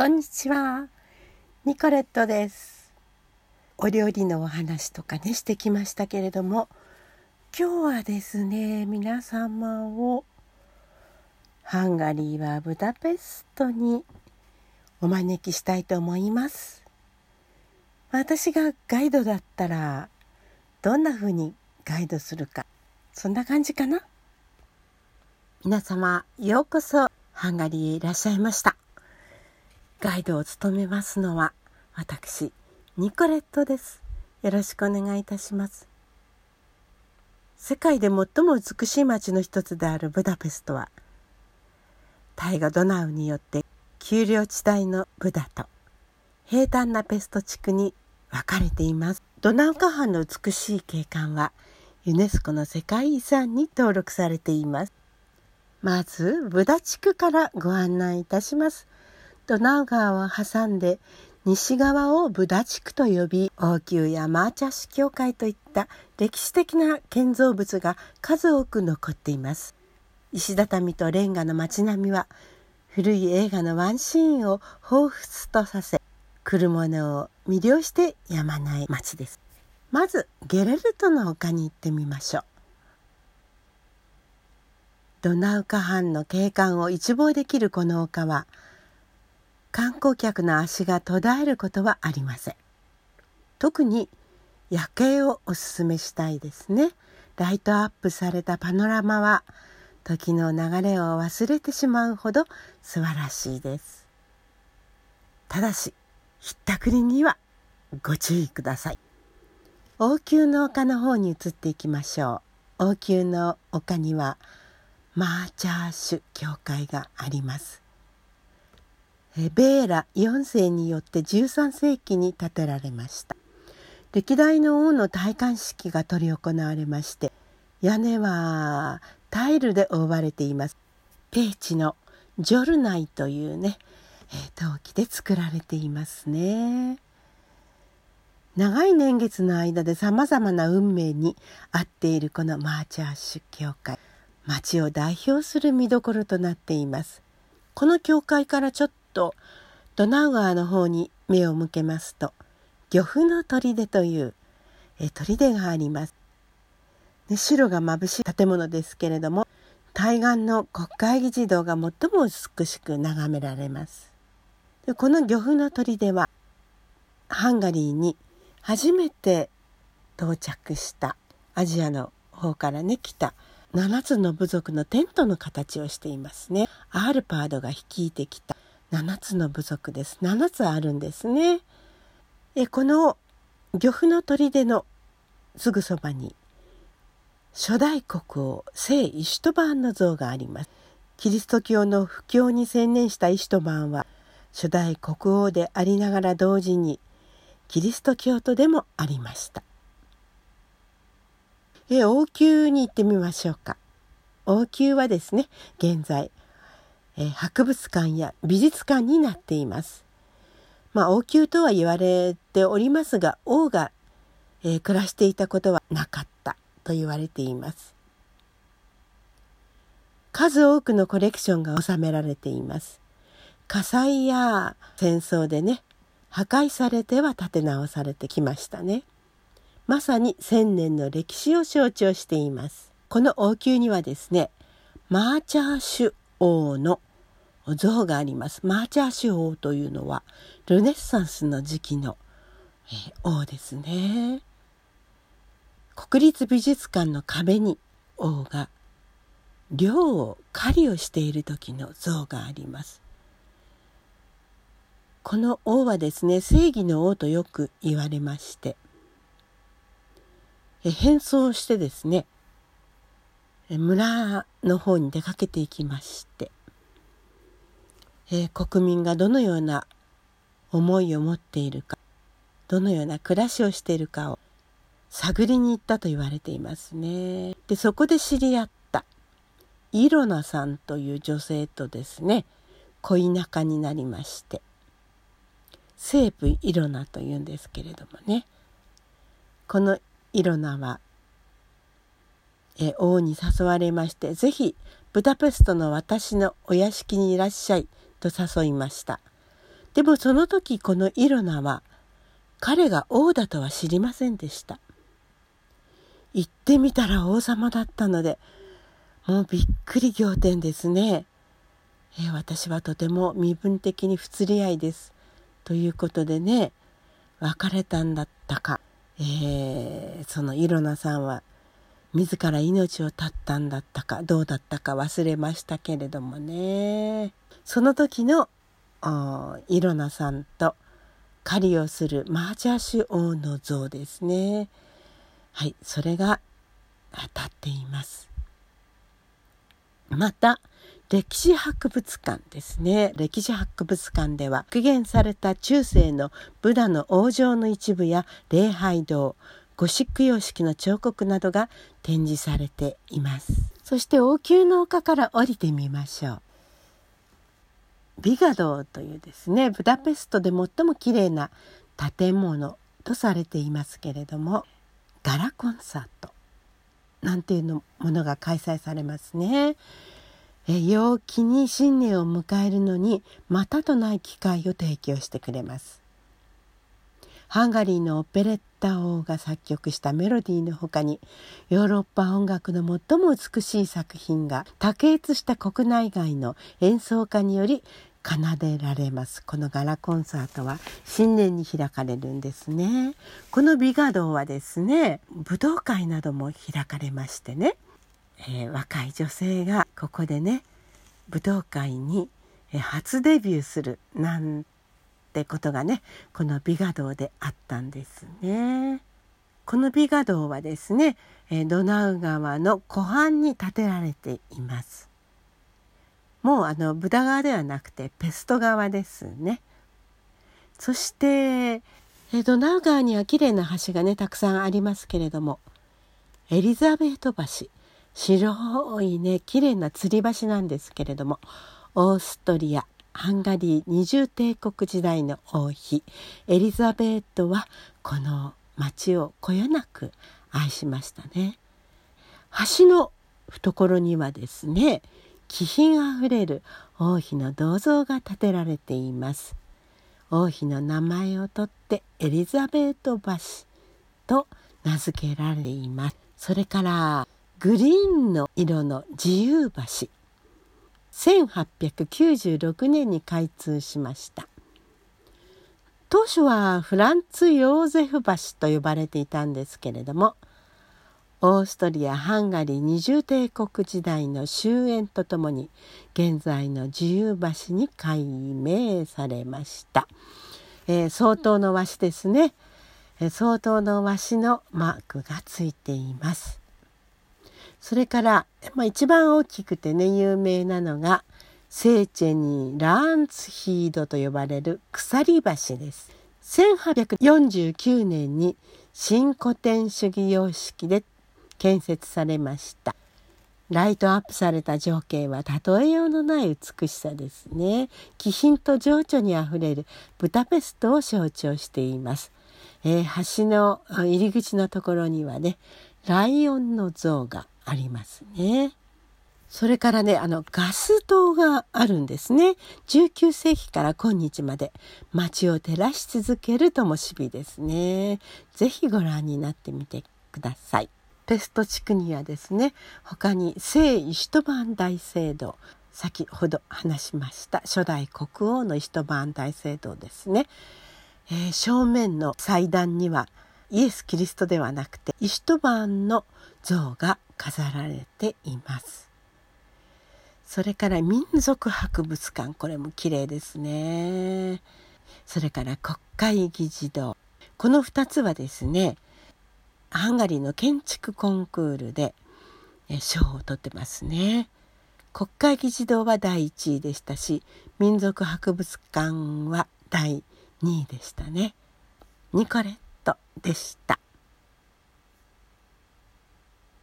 こんにちは。ニコレットです。お料理のお話とかね、してきましたけれども、今日はですね、皆様をハンガリーはブダペストにお招きしたいと思います。私がガイドだったら、どんな風にガイドするか、そんな感じかな。皆様、ようこそハンガリーへいらっしゃいました。ガイドを務めますのは私ニコレットです。よろしくお願いいたします。世界で最も美しい街の一つであるブダペストは大河ドナウによって丘陵地帯のブダと平坦なペスト地区に分かれています。ドナウ河畔の美しい景観はユネスコの世界遺産に登録されています。まずブダ地区からご案内いたします。ドナウ川を挟んで西側をブダ地区と呼び王宮やマーチャシ教会といった歴史的な建造物が数多く残っています。石畳とレンガの街並みは古い映画のワンシーンを彷彿とさせ来る者を魅了してやまない街です。まずゲレルトの丘に行ってみましょう。ドナウ河畔の景観を一望できるこの丘は観光客の足が途絶えることはありません。特に夜景をおすすめしたいですね。ライトアップされたパノラマは時の流れを忘れてしまうほど素晴らしいです。ただしひったくりにはご注意ください。王宮の丘の方に移っていきましょう。王宮の丘にはマーチャーシュ教会があります。ベーラ4世によって13世紀に建てられました。歴代の王の戴冠式が執り行われまして屋根はタイルで覆われています。ペーチのジョルナイというね、え陶器で作られていますね。長い年月の間でさまざまな運命に合っているこのマーチャーシュ教会。町を代表する見どころとなっています。この教会からちょっとドナウ川の方に目を向けますと漁夫の砦というえ砦があります。で白が眩しい建物ですけれども対岸の国会議事堂が最も美しく眺められます。でこの漁夫の砦はハンガリーに初めて到着したアジアの方からね来た7つの部族のテントの形をしていますね。アールパードが率いてきた7つの部族です。7つあるんですね。えこの漁夫の砦のすぐそばに初代国王聖イシュトバーンの像があります。キリスト教の布教に専念したイシュトバーンは初代国王でありながら同時にキリスト教徒でもありました。え王宮に行ってみましょうか。王宮はですね現在え博物館や美術館になっています。まあ、王宮とは言われておりますが王が、えー、暮らしていたことはなかったと言われています。数多くのコレクションが収められています。火災や戦争でね破壊されては建て直されてきましたね。まさに千年の歴史を象徴しています。この王宮にはですねマーチャーシュ王の像があります。マーチャーシュ王というのはルネッサンスの時期の、えー、王ですね。国立美術館の壁に王が漁を狩りをしている時の像があります。この王はですね正義の王とよく言われまして変装してですね村の方に出かけていきましてえー、国民がどのような思いを持っているかどのような暮らしをしているかを探りに行ったと言われていますね。でそこで知り合ったイロナさんという女性とですね恋仲になりまして西部イロナというんですけれどもねこのイロナはえ王に誘われまして是非ブダペストの私のお屋敷にいらっしゃいと誘いました。でもその時このイロナは彼が王だとは知りませんでした。行ってみたら王様だったのでもうびっくり仰天ですね。え、私はとても身分的に不釣り合いです。ということでね別れたんだったか、えー、そのイロナさんは自ら命を絶ったんだったかどうだったか忘れましたけれどもね。その時のイロナさんと狩りをするマージャシュ王の像ですね。はいそれが立っています。また歴史博物館ですね。歴史博物館では復元された中世のブダの王城の一部や礼拝堂ゴシック様式の彫刻などが展示されています。そして王宮の丘から降りてみましょう。ビガドーというですねブダペストで最も綺麗な建物とされていますけれどもガラコンサートなんていうのものが開催されますね。え陽気に新年を迎えるのにまたとない機会を提供してくれます。ハンガリーのオペレッタ王が作曲したメロディーの他にヨーロッパ音楽の最も美しい作品が卓越した国内外の演奏家により奏でられます。このガラコンサートは新年に開かれるんですね。このビガドはですね武道会なども開かれましてねえー、若い女性がここでね武道会に初デビューするなんってことがねこの美画堂であったんですね。この美画堂はですねドナウ川の湖畔に建てられています。もうあのブダ川ではなくてペスト川ですね。そしてドナウ川には綺麗な橋がねたくさんありますけれどもエリザベート橋白いね綺麗な吊り橋なんですけれどもオーストリアハンガリー二重帝国時代の王妃エリザベートはこの町をこよなく愛しましたね。橋の懐にはですね気品あふれる王妃の銅像が建てられています。王妃の名前をとってエリザベート橋と名付けられています。それからグリーンの色の自由橋1896年に開通しました。当初はフランツ・ヨーゼフ橋と呼ばれていたんですけれどもオーストリア・ハンガリー二重帝国時代の終焉とともに現在の自由橋に改名されました、えー、相当の和紙ですね、えー、相当の和紙のマークがついています。それから、まあ、一番大きくてね有名なのがセーチェニー・ラーンツヒードと呼ばれる鎖橋です。1849年に新古典主義様式で建設されました。ライトアップされた情景は例えようのない美しさですね。気品と情緒にあふれるブダペストを象徴しています。えー、橋の入り口のところにはね、ライオンの像がありますね。それからね、あの、ガス灯があるんですね。19世紀から今日まで街を照らし続ける灯火ですね。ぜひご覧になってみてください。ペスト地区にはですね、他に聖石トバン大聖堂、先ほど話しました初代国王の石トバン大聖堂ですね。えー、正面の祭壇にはイエス・キリストではなくて石トバンの像が飾られています。それから民族博物館これも綺麗ですね。それから国会議事堂。この2つはですねハンガリーの建築コンクールで賞を取ってますね。国会議事堂は第1位でしたし民族博物館は第2位でしたね。ニコレットでした。